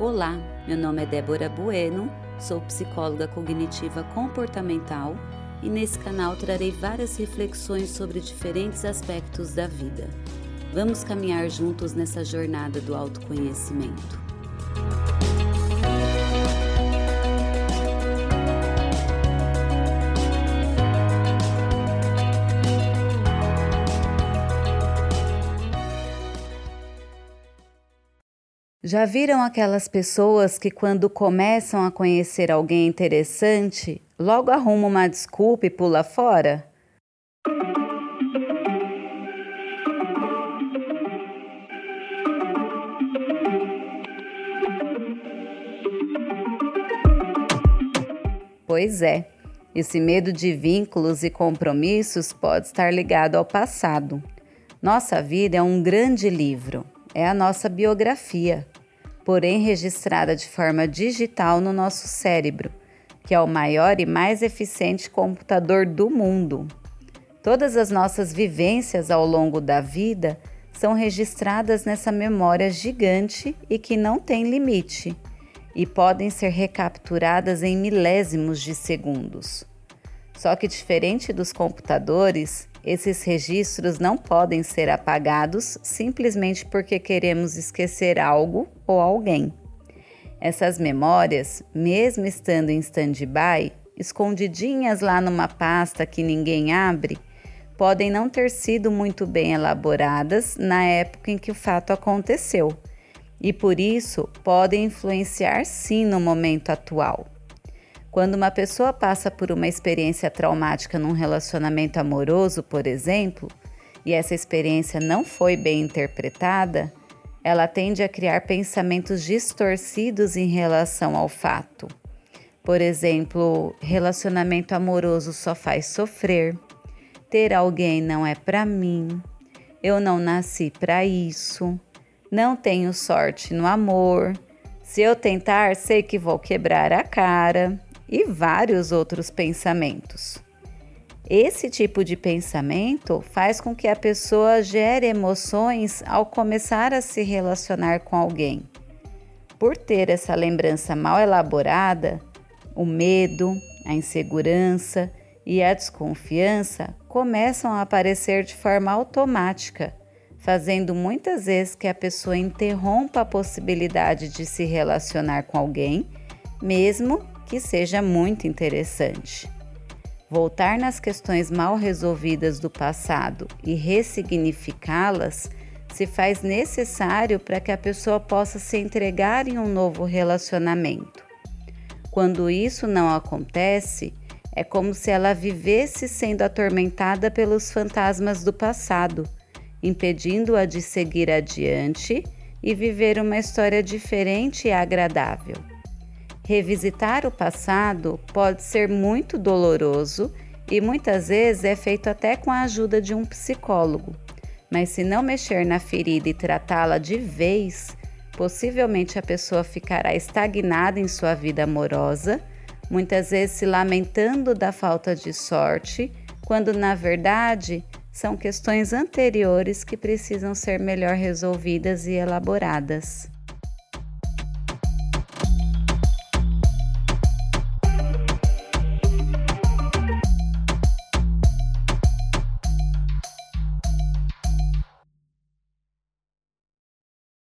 Olá, meu nome é Débora Bueno, sou psicóloga cognitiva comportamental e nesse canal trarei várias reflexões sobre diferentes aspectos da vida. Vamos caminhar juntos nessa jornada do autoconhecimento. Já viram aquelas pessoas que, quando começam a conhecer alguém interessante, logo arrumam uma desculpa e pula fora? Pois é, esse medo de vínculos e compromissos pode estar ligado ao passado. Nossa vida é um grande livro, é a nossa biografia porém registrada de forma digital no nosso cérebro, que é o maior e mais eficiente computador do mundo. Todas as nossas vivências ao longo da vida são registradas nessa memória gigante e que não tem limite, e podem ser recapturadas em milésimos de segundos. Só que, diferente dos computadores, esses registros não podem ser apagados simplesmente porque queremos esquecer algo ou alguém. Essas memórias, mesmo estando em stand-by, escondidinhas lá numa pasta que ninguém abre, podem não ter sido muito bem elaboradas na época em que o fato aconteceu e por isso podem influenciar sim no momento atual. Quando uma pessoa passa por uma experiência traumática num relacionamento amoroso, por exemplo, e essa experiência não foi bem interpretada, ela tende a criar pensamentos distorcidos em relação ao fato. Por exemplo, relacionamento amoroso só faz sofrer, ter alguém não é para mim, eu não nasci para isso, não tenho sorte no amor, se eu tentar, sei que vou quebrar a cara, e vários outros pensamentos. Esse tipo de pensamento faz com que a pessoa gere emoções ao começar a se relacionar com alguém. Por ter essa lembrança mal elaborada, o medo, a insegurança e a desconfiança começam a aparecer de forma automática, fazendo muitas vezes que a pessoa interrompa a possibilidade de se relacionar com alguém, mesmo que seja muito interessante. Voltar nas questões mal resolvidas do passado e ressignificá-las se faz necessário para que a pessoa possa se entregar em um novo relacionamento. Quando isso não acontece, é como se ela vivesse sendo atormentada pelos fantasmas do passado, impedindo-a de seguir adiante e viver uma história diferente e agradável. Revisitar o passado pode ser muito doloroso e muitas vezes é feito até com a ajuda de um psicólogo. Mas se não mexer na ferida e tratá-la de vez, possivelmente a pessoa ficará estagnada em sua vida amorosa, muitas vezes se lamentando da falta de sorte, quando na verdade são questões anteriores que precisam ser melhor resolvidas e elaboradas.